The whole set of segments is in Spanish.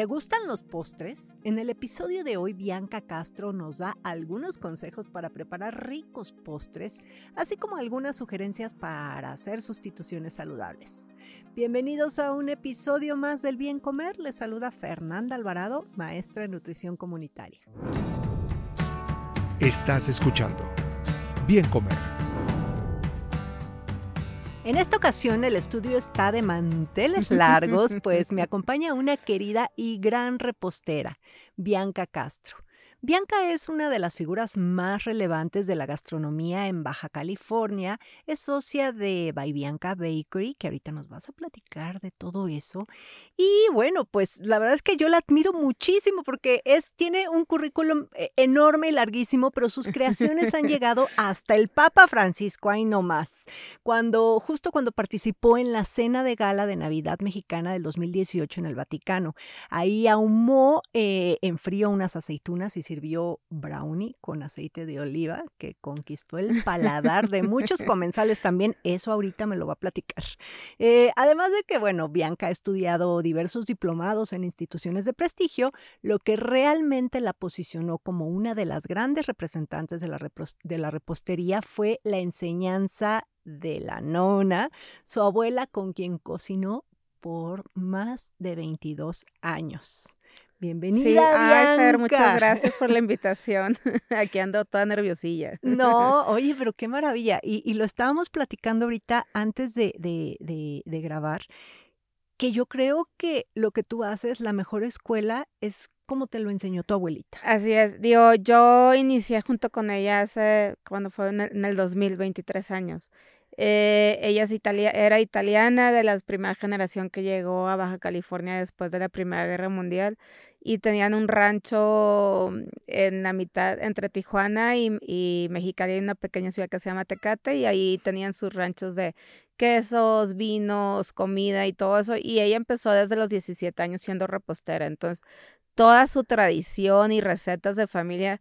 ¿Te gustan los postres? En el episodio de hoy, Bianca Castro nos da algunos consejos para preparar ricos postres, así como algunas sugerencias para hacer sustituciones saludables. Bienvenidos a un episodio más del Bien Comer. Les saluda Fernanda Alvarado, maestra en nutrición comunitaria. Estás escuchando Bien Comer en esta ocasión el estudio está de manteles largos, pues me acompaña una querida y gran repostera, Bianca Castro. Bianca es una de las figuras más relevantes de la gastronomía en Baja California. Es socia de By Bianca Bakery, que ahorita nos vas a platicar de todo eso. Y bueno, pues la verdad es que yo la admiro muchísimo porque es, tiene un currículum eh, enorme y larguísimo, pero sus creaciones han llegado hasta el Papa Francisco, ahí no más. Cuando, justo cuando participó en la cena de gala de Navidad mexicana del 2018 en el Vaticano. Ahí ahumó eh, en frío unas aceitunas y sirvió brownie con aceite de oliva que conquistó el paladar de muchos comensales también. Eso ahorita me lo va a platicar. Eh, además de que, bueno, Bianca ha estudiado diversos diplomados en instituciones de prestigio, lo que realmente la posicionó como una de las grandes representantes de la, de la repostería fue la enseñanza de la nona, su abuela con quien cocinó por más de 22 años. Bienvenida. Sí, ay, Fer, muchas gracias por la invitación. Aquí ando toda nerviosilla. No, oye, pero qué maravilla. Y, lo estábamos platicando ahorita antes de, de, de, grabar, que yo creo que lo que tú haces, la mejor escuela, es como te lo enseñó tu abuelita. Así es. Digo, yo inicié junto con ella hace, cuando fue en el, en el 2023 años. Eh, ella es era italiana de la primera generación que llegó a Baja California después de la Primera Guerra Mundial y tenían un rancho en la mitad entre Tijuana y, y Mexicali, una pequeña ciudad que se llama Tecate, y ahí tenían sus ranchos de quesos, vinos, comida y todo eso. Y ella empezó desde los 17 años siendo repostera. Entonces, toda su tradición y recetas de familia,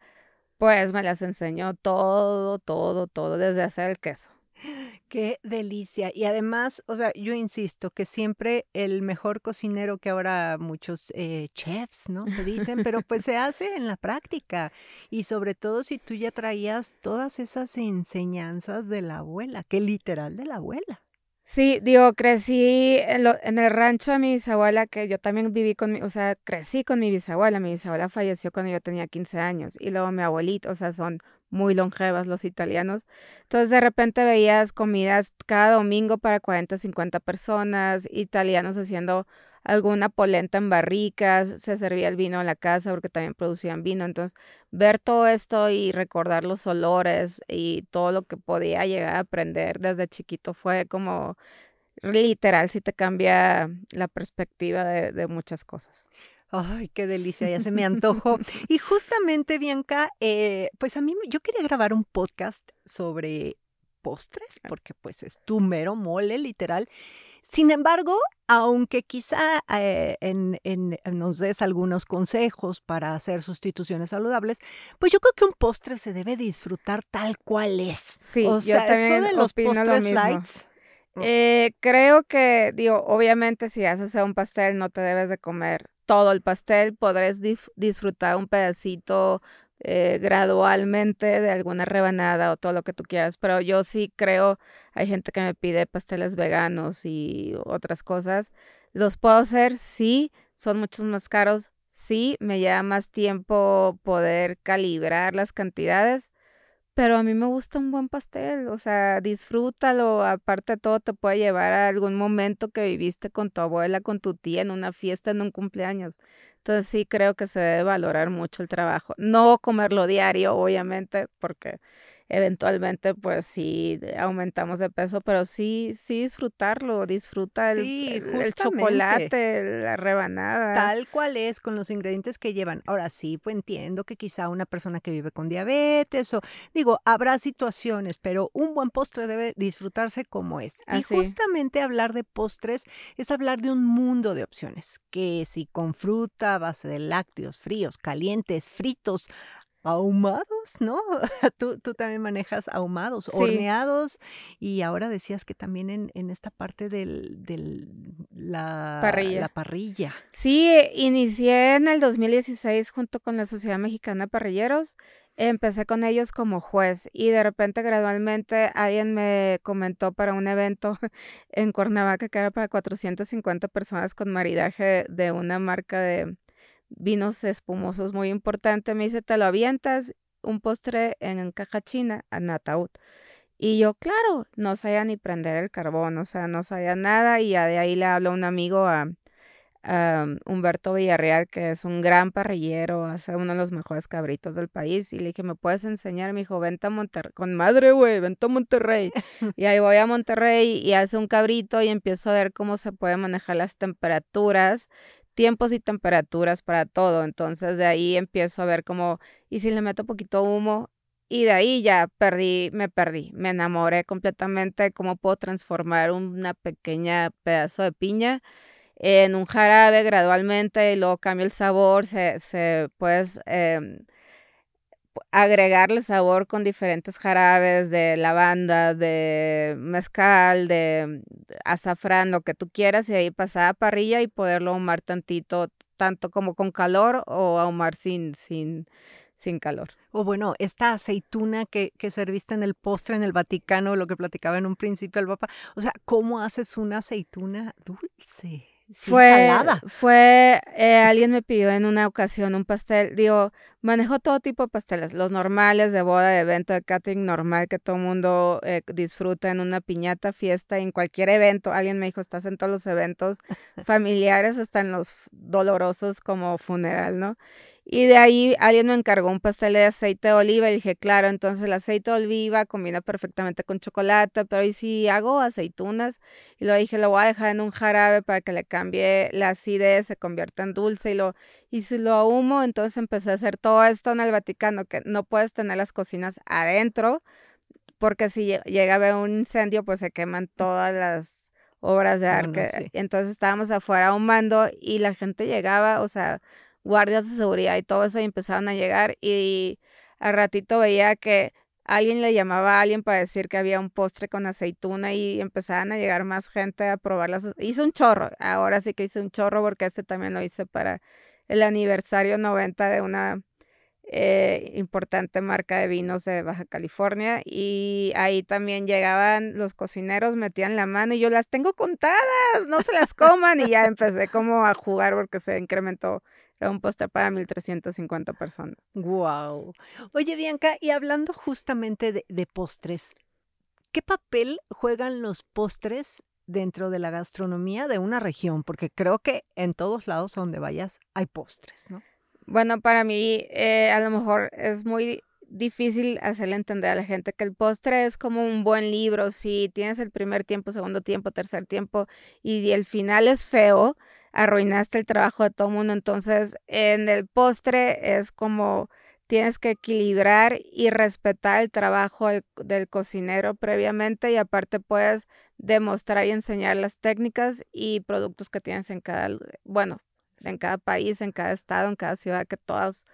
pues me las enseñó todo, todo, todo, desde hacer el queso. Qué delicia. Y además, o sea, yo insisto que siempre el mejor cocinero que ahora muchos eh, chefs, ¿no? Se dicen, pero pues se hace en la práctica. Y sobre todo si tú ya traías todas esas enseñanzas de la abuela, que literal de la abuela. Sí, digo, crecí en, en, el rancho de mi bisabuela, que yo también viví con mi, o sea, crecí con mi bisabuela. Mi bisabuela falleció cuando yo tenía 15 años. Y luego mi abuelita, o sea, son muy longevas los italianos. Entonces de repente veías comidas cada domingo para 40, 50 personas, italianos haciendo alguna polenta en barricas, se servía el vino en la casa porque también producían vino. Entonces ver todo esto y recordar los olores y todo lo que podía llegar a aprender desde chiquito fue como literal, si te cambia la perspectiva de, de muchas cosas. Ay, qué delicia, ya se me antojó. y justamente, Bianca, eh, pues a mí yo quería grabar un podcast sobre postres, porque pues es tu mero mole, literal. Sin embargo, aunque quizá eh, en, nos des algunos consejos para hacer sustituciones saludables, pues yo creo que un postre se debe disfrutar tal cual es. Sí, o sea, eso de los postres lights. Eh, creo que, digo, obviamente si haces un pastel no te debes de comer todo el pastel, podrás disfrutar un pedacito eh, gradualmente de alguna rebanada o todo lo que tú quieras, pero yo sí creo, hay gente que me pide pasteles veganos y otras cosas, los puedo hacer, sí, son muchos más caros, sí, me lleva más tiempo poder calibrar las cantidades, pero a mí me gusta un buen pastel, o sea, disfrútalo, aparte todo te puede llevar a algún momento que viviste con tu abuela, con tu tía, en una fiesta, en un cumpleaños. Entonces sí creo que se debe valorar mucho el trabajo. No comerlo diario, obviamente, porque eventualmente pues sí aumentamos de peso, pero sí, sí disfrutarlo, disfruta el, el, chocolate, la rebanada. Tal cual es, con los ingredientes que llevan. Ahora sí, pues entiendo que quizá una persona que vive con diabetes o digo, habrá situaciones, pero un buen postre debe disfrutarse como es. y justamente hablar de postres es hablar de un mundo de opciones, que si con fruta, base de lácteos, fríos, calientes, fritos, ahumados, ¿no? tú, tú también manejas ahumados, horneados y ahora decías que también en, en esta parte del, del la, parrilla. la parrilla. Sí, inicié en el 2016 junto con la Sociedad Mexicana de Parrilleros. Empecé con ellos como juez y de repente gradualmente alguien me comentó para un evento en Cuernavaca que era para 450 personas con maridaje de una marca de vinos espumosos muy importante. Me dice, te lo avientas un postre en caja china en ataúd. Y yo, claro, no sabía ni prender el carbón, o sea, no sabía nada. Y ya de ahí le hablo a un amigo, a, Humberto Villarreal, que es un gran parrillero, hace uno de los mejores cabritos del país. Y le dije, ¿me puedes enseñar? Me dijo, vente a Monterrey. Con madre, güey, vente a Monterrey. y ahí voy a Monterrey y hace un cabrito y empiezo a ver cómo se puede manejar las temperaturas tiempos y temperaturas para todo. Entonces de ahí empiezo a ver como, y si le meto poquito humo, y de ahí ya perdí, me perdí, me enamoré completamente de cómo puedo transformar una pequeña pedazo de piña en un jarabe gradualmente y luego cambio el sabor, se, se pues em, agregarle sabor con diferentes jarabes de lavanda, de mezcal, de azafrán, lo que tú quieras, y ahí pasar a parrilla y poderlo ahumar tantito, tanto como con calor o ahumar sin, sin, sin calor. O bueno, esta aceituna que, que serviste en el postre en el Vaticano, lo que platicaba en un principio el Papa, o sea, ¿cómo haces una aceituna dulce? Fue, fue eh, alguien me pidió en una ocasión un pastel, digo, manejo todo tipo de pasteles, los normales de boda, de evento, de catering normal que todo el mundo eh, disfruta en una piñata, fiesta, en cualquier evento. Alguien me dijo, estás en todos los eventos familiares, hasta en los dolorosos como funeral, ¿no? Y de ahí alguien me encargó un pastel de aceite de oliva y dije, claro, entonces el aceite de oliva combina perfectamente con chocolate, pero ¿y si hago aceitunas? Y lo dije, lo voy a dejar en un jarabe para que le cambie la acidez, se convierta en dulce y lo y si lo ahumo, entonces empecé a hacer todo esto en el Vaticano, que no puedes tener las cocinas adentro, porque si llega a haber un incendio, pues se queman todas las obras de arte. Entonces estábamos afuera ahumando y la gente llegaba, o sea, guardias de seguridad y todo eso y empezaban a llegar y al ratito veía que alguien le llamaba a alguien para decir que había un postre con aceituna y empezaban a llegar más gente a probarlas. Hice un chorro, ahora sí que hice un chorro porque este también lo hice para el aniversario 90 de una eh, importante marca de vinos de Baja California y ahí también llegaban los cocineros, metían la mano y yo las tengo contadas, no se las coman y ya empecé como a jugar porque se incrementó era un postre para 1350 personas. Wow. Oye, Bianca, y hablando justamente de, de postres, ¿qué papel juegan los postres dentro de la gastronomía de una región? Porque creo que en todos lados a donde vayas hay postres, ¿no? Bueno, para mí eh, a lo mejor es muy difícil hacerle entender a la gente que el postre es como un buen libro. Si tienes el primer tiempo, segundo tiempo, tercer tiempo y el final es feo, arruinaste el trabajo de todo el mundo. Entonces, en el postre es como tienes que equilibrar y respetar el trabajo del, cocinero previamente y aparte puedes demostrar y enseñar las técnicas y productos que tienes en cada, bueno, en cada país, en cada estado, en cada ciudad, que todos,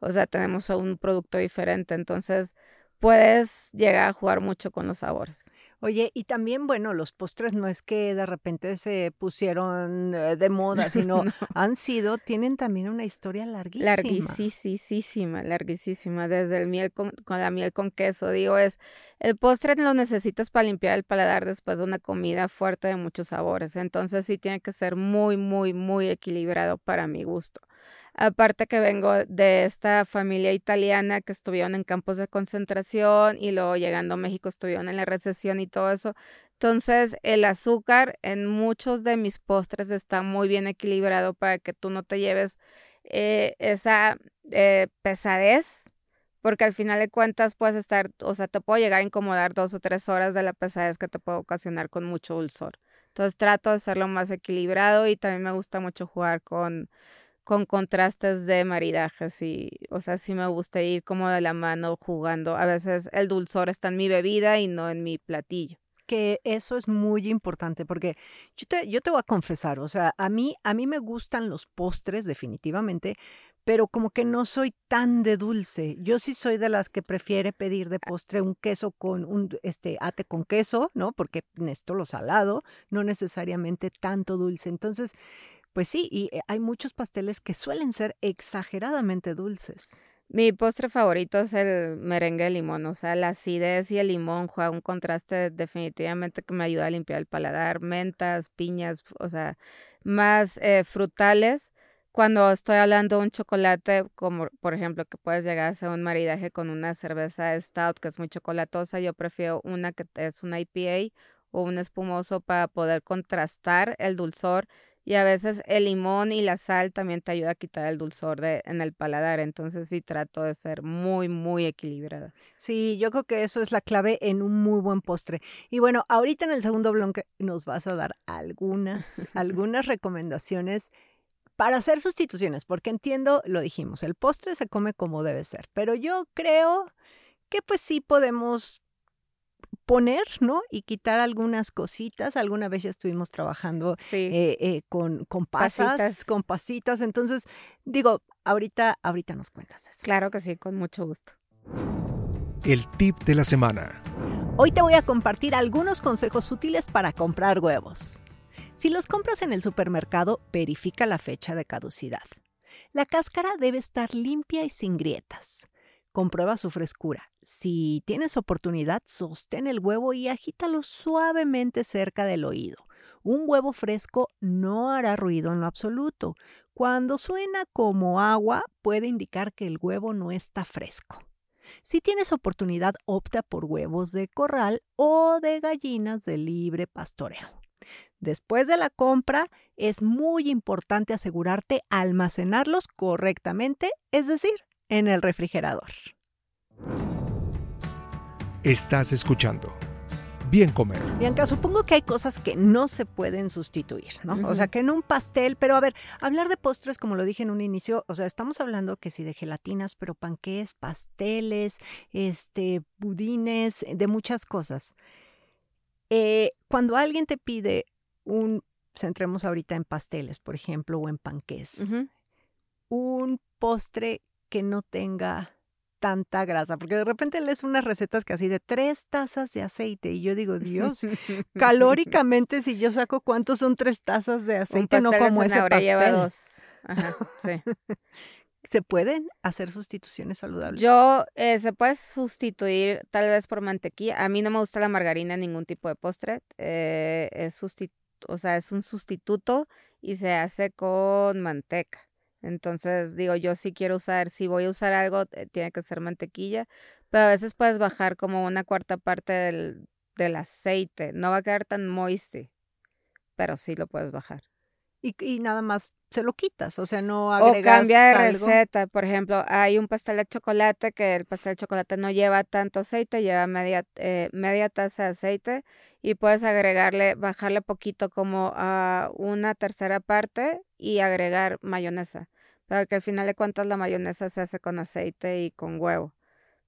o sea, tenemos un producto diferente. Entonces, puedes llegar a jugar mucho con los sabores. Oye, y también, bueno, los postres no es que de repente se pusieron eh, de moda, sino han sido, tienen también una historia larguísima. Larguísima, larguísima, desde el miel con, con, la miel con queso. Digo, es, el postre lo necesitas para limpiar el paladar después de una comida fuerte de muchos sabores. Entonces sí tiene que ser muy, muy, muy equilibrado para mi gusto. Aparte que vengo de esta familia italiana que estuvieron en campos de concentración y luego llegando a México estuvieron en la recesión y todo eso. Entonces el azúcar en muchos de mis postres está muy bien equilibrado para que tú no te lleves eh, esa eh, pesadez porque al final de cuentas puedes estar, o sea, te puedo llegar a incomodar dos o tres horas de la pesadez que te puede ocasionar con mucho dulzor. Entonces trato de hacerlo más equilibrado y también me gusta mucho jugar con, con contrastes de maridajes y, o sea, sí me gusta ir como de la mano jugando. A veces el dulzor está en mi bebida y no en mi platillo que eso es muy importante porque yo te, yo te voy a confesar, o sea, a mí, a mí me gustan los postres definitivamente, pero como que no soy tan de dulce. Yo sí soy de las que prefiere pedir de postre un queso con un este ate con queso, ¿no? Porque necesito lo salado, no necesariamente tanto dulce. Entonces, pues sí, y eh, hay muchos pasteles que suelen ser exageradamente dulces. Mi postre favorito es el merengue de limón, o sea, la acidez y el limón juega un contraste definitivamente que me ayuda a limpiar el paladar, mentas, piñas, o sea, más eh, frutales cuando estoy hablando de un chocolate, como por ejemplo que puedes llegar a ser un maridaje con una cerveza stout que es muy chocolatosa, yo prefiero una que es una IPA o un espumoso para poder contrastar el dulzor y a veces el limón y la sal también te ayuda a quitar el dulzor de, en el paladar. Entonces sí trato de ser muy, muy equilibrada. Sí, yo creo que eso es la clave en un muy buen postre. Y bueno, ahorita en el segundo bloque nos vas a dar algunas, algunas recomendaciones para hacer sustituciones, porque entiendo, lo dijimos, el postre se come como debe ser, pero yo creo que pues sí podemos poner, ¿no? Y quitar algunas cositas. Alguna vez ya estuvimos trabajando eh, eh, con, con pasas, con pasitas. Entonces, digo, ahorita, ahorita nos cuentas eso. Claro que sí, con mucho gusto. El tip de la semana. Hoy te voy a compartir algunos consejos útiles para comprar huevos. Si los compras en el supermercado, verifica la fecha de caducidad. La cáscara debe estar limpia y sin grietas. Comprueba su frescura. Si tienes oportunidad, sostén el huevo y agítalo suavemente cerca del oído. Un huevo fresco no hará ruido en lo absoluto. Cuando suena como agua, puede indicar que el huevo no está fresco. Si tienes oportunidad, opta por huevos de corral o de gallinas de libre pastoreo. Después de la compra, es muy importante asegurarte almacenarlos correctamente, es decir, en el refrigerador. Estás escuchando. Bien comer. Bianca, supongo que hay cosas que no se pueden sustituir, ¿no? O sea, que en un pastel, pero a ver, hablar de postres, como lo dije en un inicio, o sea, estamos hablando que sí de gelatinas, pero panqués, pasteles, este, budines, de muchas cosas. Eh, cuando alguien te pide un, centremos ahorita en pasteles, por ejemplo, o en panqués, un postre que no tenga tanta grasa, porque de repente lees unas recetas que así de tres tazas de aceite y yo digo, Dios, calóricamente si yo saco cuántos son tres tazas de aceite, no como ese pastel. Lleva dos. Ajá, sí. ¿Se pueden hacer sustituciones saludables? Yo, eh, se puede sustituir tal vez por mantequilla. A mí no me gusta la margarina en ningún tipo de postre. Eh, es o sea, es un sustituto y se hace con manteca. Entonces, digo, yo sí quiero usar, si voy a usar algo, eh, tiene que ser mantequilla, pero a veces puedes bajar como una cuarta parte del, del aceite. No va a quedar tan moisty, pero sí lo puedes bajar. Y, y nada más se lo quitas, o sea, no agregas O cambia de receta, por ejemplo, hay un pastel de chocolate que el pastel de chocolate no lleva tanto aceite, lleva media, eh, media taza de aceite y puedes agregarle, bajarle poquito como a una tercera parte y agregar mayonesa, pero que al final de cuentas la mayonesa se hace con aceite y con huevo,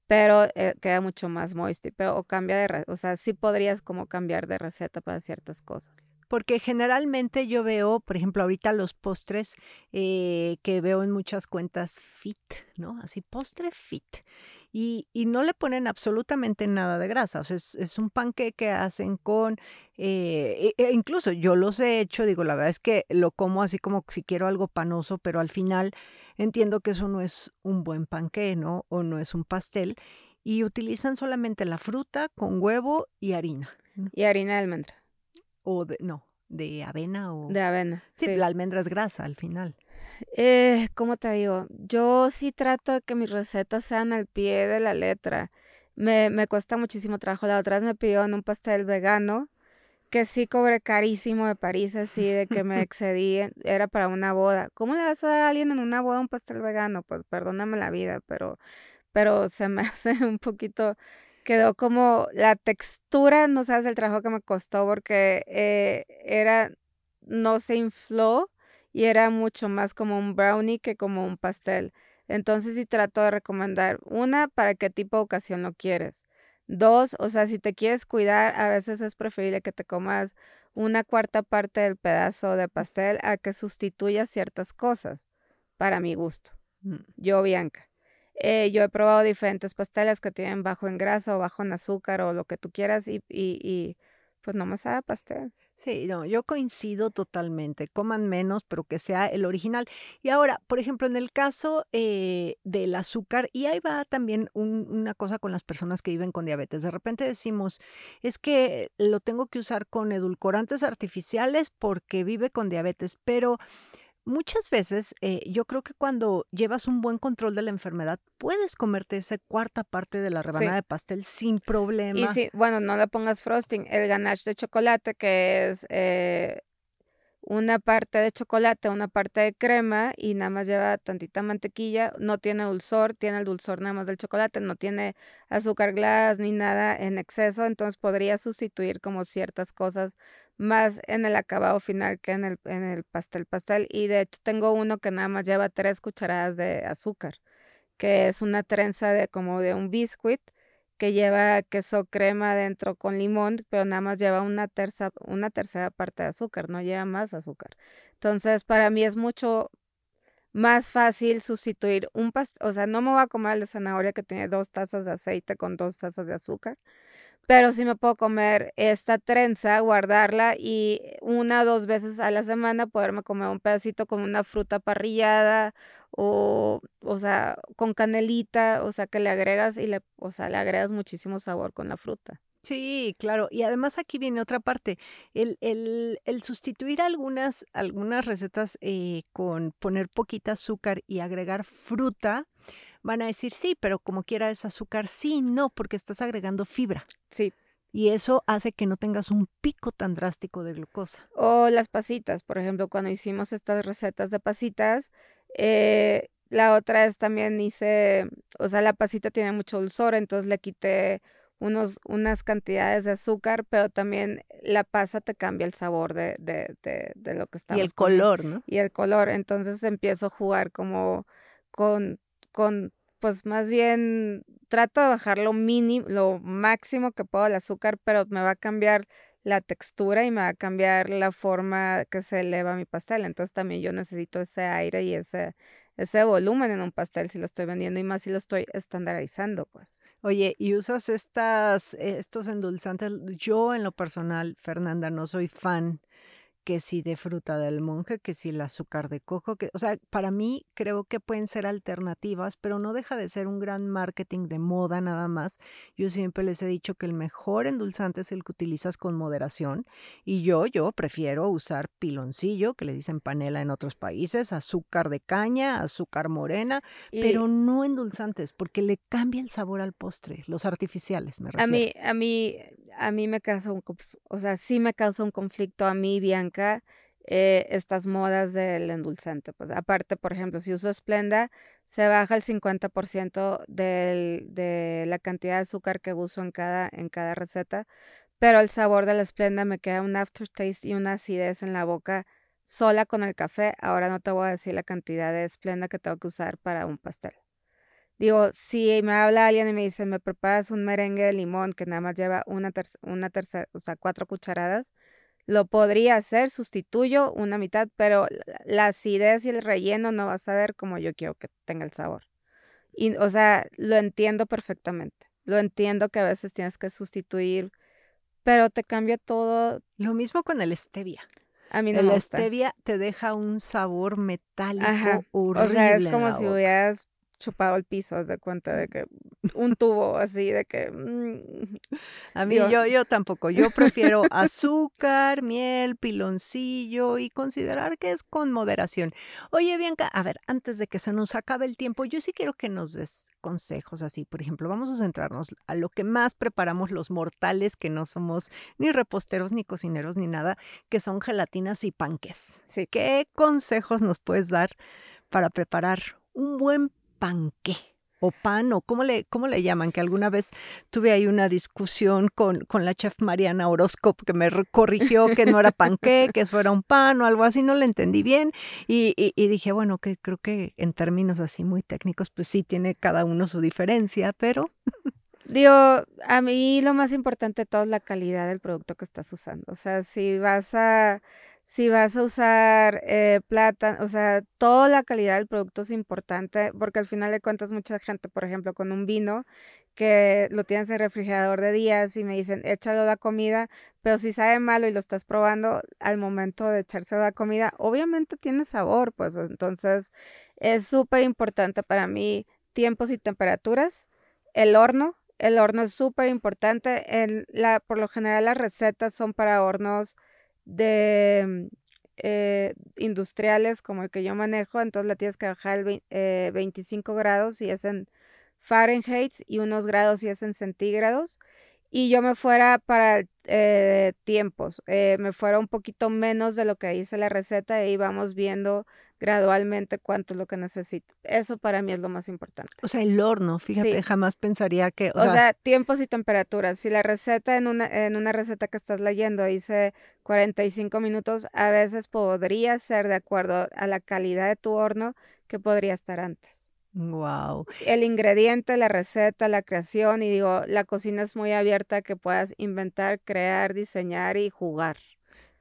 pero eh, queda mucho más moisty, pero o cambia de, o sea, sí podrías como cambiar de receta para ciertas cosas porque generalmente yo veo, por ejemplo, ahorita los postres eh, que veo en muchas cuentas fit, ¿no? Así, postre fit. Y, y no le ponen absolutamente nada de grasa. O sea, es, un panque que hacen con, eh, e, e incluso yo los he hecho, digo, la verdad es que lo como así como si quiero algo panoso, pero al final entiendo que eso no es un buen panque, ¿no? O no es un pastel. Y utilizan solamente la fruta con huevo y harina. Y harina de almendra o de, no, de avena o... De avena. Sí, la almendra es grasa al final. Eh, ¿Cómo te digo? Yo sí trato de que mis recetas sean al pie de la letra. Me, me cuesta muchísimo trabajo. La otra vez me pidieron un pastel vegano que sí cobré carísimo de París, así de que me excedí, era para una boda. ¿Cómo le vas a dar a alguien en una boda un pastel vegano? Pues perdóname la vida, pero pero se me hace un poquito, quedó como la textura, no sabes el trabajo que me costó porque eh, era, no se infló y era mucho más como un brownie que como un pastel. Entonces sí trato de recomendar una para qué tipo de ocasión lo quieres. Dos, o sea, si te quieres cuidar, a veces es preferible que te comas una cuarta parte del pedazo de pastel a que sustituyas ciertas cosas, para mi gusto. Mm. Yo, Bianca. Eh, yo he probado diferentes pasteles que tienen bajo en grasa o bajo en azúcar o lo que tú quieras y, y, pues no me sabe pastel. Sí, no, yo coincido totalmente. Coman menos, pero que sea el original. Y ahora, por ejemplo, en el caso eh, del azúcar, y ahí va también una cosa con las personas que viven con diabetes. De repente decimos, es que lo tengo que usar con edulcorantes artificiales porque vive con diabetes, pero Muchas veces eh, yo creo que cuando llevas un buen control de la enfermedad, puedes comerte esa cuarta parte de la rebanada de pastel sin problema. Y sí, bueno, no le pongas frosting, el ganache de chocolate que es eh, una parte de chocolate, una parte de crema y nada más lleva tantita mantequilla, no tiene dulzor, tiene el dulzor nada más del chocolate, no tiene azúcar glass ni nada en exceso, entonces podría sustituir como ciertas cosas más en el acabado final que en el, en el pastel pastel. Y de hecho tengo uno que nada más lleva tres cucharadas de azúcar, que es una trenza de como de un biscuit que lleva queso crema dentro con limón, pero nada más lleva una, terza, una tercera parte de azúcar, no lleva más azúcar. Entonces, para mí es mucho más fácil sustituir un pastel, o sea, no me voy a comer el de zanahoria que tiene dos tazas de aceite con dos tazas de azúcar, pero sí me puedo comer esta trenza, guardarla y una o dos veces a la semana poderme comer un pedacito con una fruta parrillada o, o sea, con canelita, o sea, que le agregas y le, o sea, le agregas muchísimo sabor con la fruta. Sí, claro. Y además aquí viene otra parte. El, el, el sustituir algunas, algunas recetas eh, con poner poquita azúcar y agregar fruta, van a decir, sí, pero como quiera es azúcar, sí, no, porque estás agregando fibra. Sí. Y eso hace que no tengas un pico tan drástico de glucosa. O las pasitas, por ejemplo, cuando hicimos estas recetas de pasitas, eh, la otra es también hice, o sea, la pasita tiene mucho dulzor, entonces le quité unos, unas cantidades de azúcar, pero también la pasa te cambia el sabor de, de, de, de lo que está. Y el color, ¿no? Y el color, entonces empiezo a jugar como con con, pues más bien trato de bajar lo mínimo, lo máximo que puedo el azúcar, pero me va a cambiar la textura y me va a cambiar la forma que se eleva mi pastel. Entonces también yo necesito ese aire y ese, ese volumen en un pastel si lo estoy vendiendo y más si lo estoy estandarizando, pues. Oye, ¿y usas estas, estos endulzantes? Yo en lo personal, Fernanda, no soy fan que si de fruta del monje, que si el azúcar de coco, que, o sea, para mí creo que pueden ser alternativas, pero no deja de ser un gran marketing de moda nada más. Yo siempre les he dicho que el mejor endulzante es el que utilizas con moderación y yo, yo prefiero usar piloncillo, que le dicen panela en otros países, azúcar de caña, azúcar morena, pero no endulzantes, porque le cambia el sabor al postre, los artificiales, me refiero. A mí, a mí, a mí me causa un, o sea, sí me causa un conflicto a mí, Bianca, eh, estas modas del endulzante. Pues aparte, por ejemplo, si uso Splenda, se baja el 50% del, de la cantidad de azúcar que uso en cada, en cada receta, pero el sabor de la Splenda me queda un aftertaste y una acidez en la boca sola con el café. Ahora no te voy a decir la cantidad de Splenda que tengo que usar para un pastel. Digo, si me habla alguien y me dice, me preparas un merengue de limón que nada más lleva una, una tercera, o sea, cuatro cucharadas, lo podría hacer, sustituyo una mitad, pero la acidez y el relleno no va a saber como yo quiero que tenga el sabor. Y, o sea, lo entiendo perfectamente. Lo entiendo que a veces tienes que sustituir, pero te cambia todo. Lo mismo con el stevia. A mí no el me gusta. stevia te deja un sabor metálico horrible. O sea, es como si hubieras chupado el piso, haz de cuenta de que un tubo así, de que... Mm, a mí yo, yo tampoco, yo prefiero azúcar, miel, piloncillo y considerar que es con moderación. Oye, Bianca, a ver, antes de que se nos acabe el tiempo, yo sí quiero que nos des consejos así. Por ejemplo, vamos a centrarnos a lo que más preparamos los mortales que no somos ni reposteros, ni cocineros, ni nada, que son gelatinas y panques. Sí. ¿Qué consejos nos puedes dar para preparar un buen panqué? o pan o cómo le, cómo le llaman, que alguna vez tuve ahí una discusión con, con la chef Mariana Orozco que me corrigió que no era panqué, que eso era un pan o algo así, no le entendí bien y, y, dije, bueno, que creo que en términos así muy técnicos, pues sí tiene cada uno su diferencia, pero... Digo, a mí lo más importante de todo es la calidad del producto que estás usando. O sea, si vas a si vas a usar eh, plata, o sea, toda la calidad del producto es importante porque al final de cuentas mucha gente, por ejemplo, con un vino que lo tienes en refrigerador de días y me dicen, échalo la comida, pero si sabe malo y lo estás probando al momento de echarse la comida, obviamente tiene sabor, pues entonces es súper importante para mí tiempos y temperaturas, el horno, el horno es súper importante, por lo general las recetas son para hornos de eh, industriales como el que yo manejo, entonces la tienes que bajar 25 eh, grados si es en Fahrenheit y unos grados si es en centígrados. Y yo me fuera para eh, tiempos, me fuera un poquito menos de lo que dice la receta y vamos viendo gradualmente cuánto es lo que necesito. Eso para mí es lo más importante. O sea, el horno, fíjate, jamás pensaría que... O, sea, tiempos y temperaturas. Si la receta en una, en una receta que estás leyendo dice 45 minutos, a veces podría ser de acuerdo a la calidad de tu horno que podría estar antes. Wow. El ingrediente, la receta, la creación y digo, la cocina es muy abierta que puedas inventar, crear, diseñar y jugar.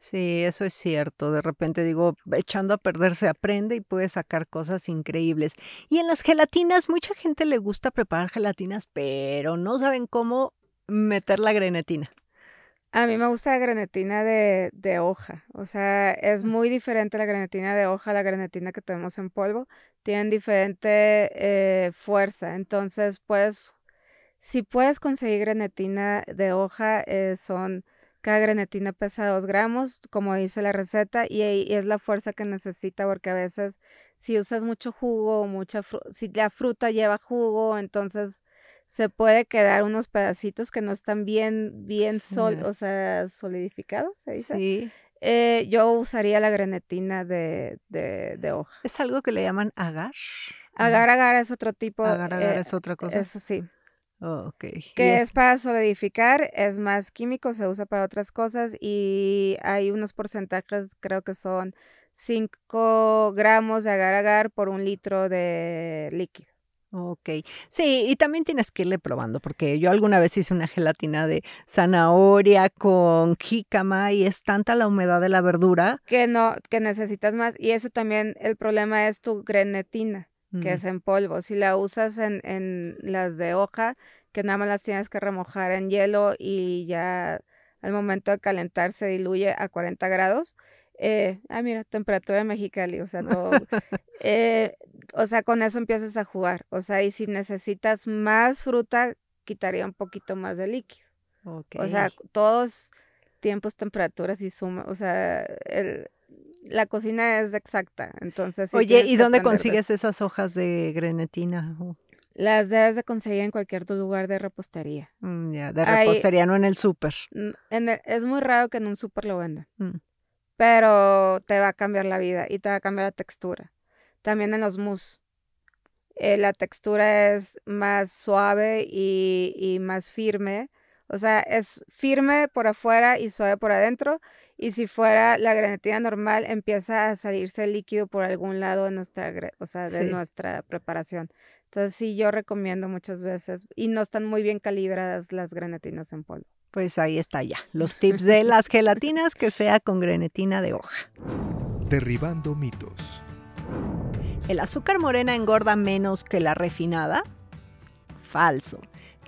Sí, eso es cierto. De repente digo, echando a perder se aprende y puede sacar cosas increíbles. Y en las gelatinas, mucha gente le gusta preparar gelatinas, pero no saben cómo meter la grenetina. A mí me gusta la grenetina de, de hoja. O sea, es muy diferente la grenetina de hoja a la grenetina que tenemos en polvo. Tienen diferente eh, fuerza. Entonces, pues, si puedes conseguir grenetina de hoja, eh, son cada grenetina pesa 2 gramos, como dice la receta, y, es la fuerza que necesita porque a veces si usas mucho jugo, mucha si la fruta lleva jugo, entonces se puede quedar unos pedacitos que no están bien, bien sol, o sea, solidificados, ¿se dice? Sí. Eh, yo usaría la grenetina de, de, hoja. ¿Es algo que le llaman agar? Agar, agar es otro tipo. Agar, agar eh, es otra cosa. Eso sí. Oh, que es... para solidificar, es más químico, se usa para otras cosas y hay unos porcentajes, creo que son 5 gramos de agar agar por un litro de líquido. Ok, sí, y también tienes que irle probando, porque yo alguna vez hice una gelatina de zanahoria con jícama y es tanta la humedad de la verdura. Que no, que necesitas más. Y eso también, el problema es tu grenetina que es en polvo. Si la usas en, en las de hoja, que nada más las tienes que remojar en hielo y ya al momento de calentar se diluye a 40 grados. Eh, ah, mira, temperatura mexicali, o sea, todo. Eh, o sea, con eso empiezas a jugar. O sea, y si necesitas más fruta, quitaría un poquito más de líquido. O sea, todos tiempos, temperaturas y suma, o sea, el, la cocina es exacta, entonces... Oye, ¿y dónde consigues esas hojas de grenetina? Las debes de conseguir en cualquier lugar de repostería. Mm, ya, de repostería, no en el súper. es muy raro que en un súper lo vendan, mm. pero te va a cambiar la vida y te va a cambiar la textura. También en los mousse. Eh, la textura es más suave y, y más firme. O sea, es firme por afuera y suave por adentro y si fuera la grenetina normal, empieza a salirse el líquido por algún lado de nuestra, o sea, de nuestra preparación. Entonces sí, yo recomiendo muchas veces y no están muy bien calibradas las granetinas en polvo. Pues ahí está ya, los tips de las gelatinas que sea con grenetina de hoja. Derribando mitos. ¿El azúcar morena engorda menos que la refinada? Falso.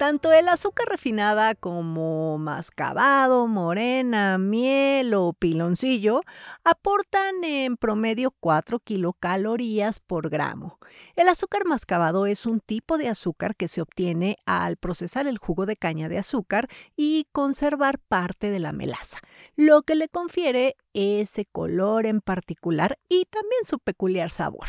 Tanto el azúcar refinada como mascabado, morena, miel o piloncillo aportan en promedio 4 kilocalorías por gramo. El azúcar mascabado es un tipo de azúcar que se obtiene al procesar el jugo de caña de azúcar y conservar parte de la melaza, lo que le confiere ese color en particular y también su peculiar sabor.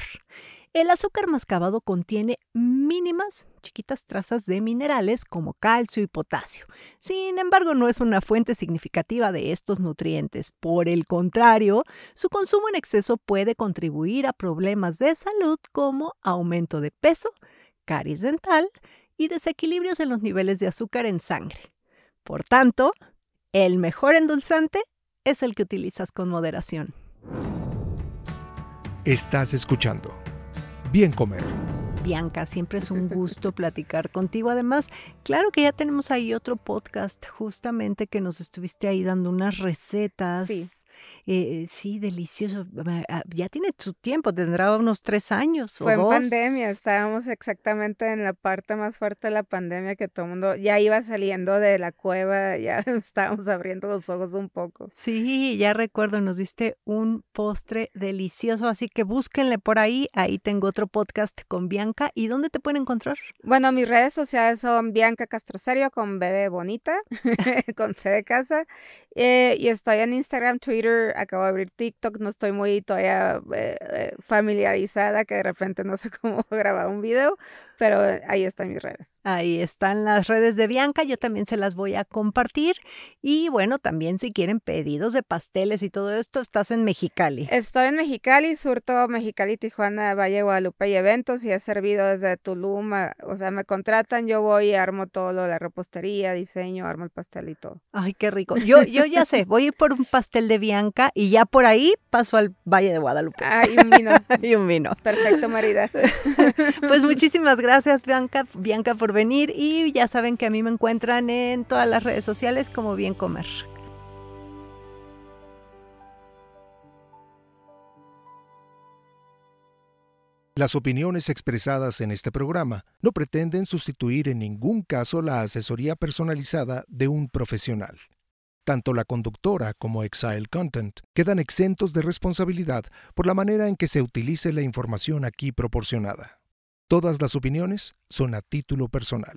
El azúcar mascabado contiene mínimas, chiquitas trazas de minerales como calcio y potasio. Sin embargo, no es una fuente significativa de estos nutrientes. Por el contrario, su consumo en exceso puede contribuir a problemas de salud como aumento de peso, caries dental y desequilibrios en los niveles de azúcar en sangre. Por tanto, el mejor endulzante es el que utilizas con moderación. Estás escuchando Bien Comer. Bianca, siempre es un gusto platicar contigo. Además, claro que ya tenemos ahí otro podcast justamente que nos estuviste ahí dando unas recetas. Sí. Eh, sí, delicioso. Ah, ya tiene su tiempo, tendrá unos tres años Fue en pandemia, estábamos exactamente en la parte más fuerte de la pandemia que todo el mundo ya iba saliendo de la cueva, ya estábamos abriendo los ojos un poco. Sí, ya recuerdo, nos diste un postre delicioso, así que búsquenle por ahí. Ahí tengo otro podcast con Bianca. ¿Y dónde te pueden encontrar? Bueno, mis redes sociales son Bianca Castroserio con B de bonita, con C de casa. Eh, y estoy en Instagram, Twitter, acabo de abrir TikTok, no estoy muy todavía eh, eh, familiarizada, que de repente no sé cómo grabar un video, pero ahí están mis redes. Ahí están las redes de Bianca, yo también se las voy a compartir. Y bueno, también si quieren pedidos de pasteles y todo esto, estás en Mexicali. Estoy en Mexicali, surto Mexicali, Tijuana, Valle, Guadalupe y eventos y he servido desde Tulum, o sea, me contratan, yo voy y armo todo lo de la repostería, diseño, armo el pastel y todo. Ay, qué rico. Yo, yo ya sé, voy a ir por un pastel de Bianca y ya por ahí paso al Valle de Guadalupe. Ay, un vino. y un vino. Perfecto, Marida. pues muchísimas gracias, Bianca, Bianca, por venir. Y ya saben que a mí me encuentran en todas las redes sociales como Bien Comer. Las opiniones expresadas en este programa no pretenden sustituir en ningún caso la asesoría personalizada de un profesional. Tanto la conductora como Exile Content quedan exentos de responsabilidad por la manera en que se utilice la información aquí proporcionada. Todas las opiniones son a título personal.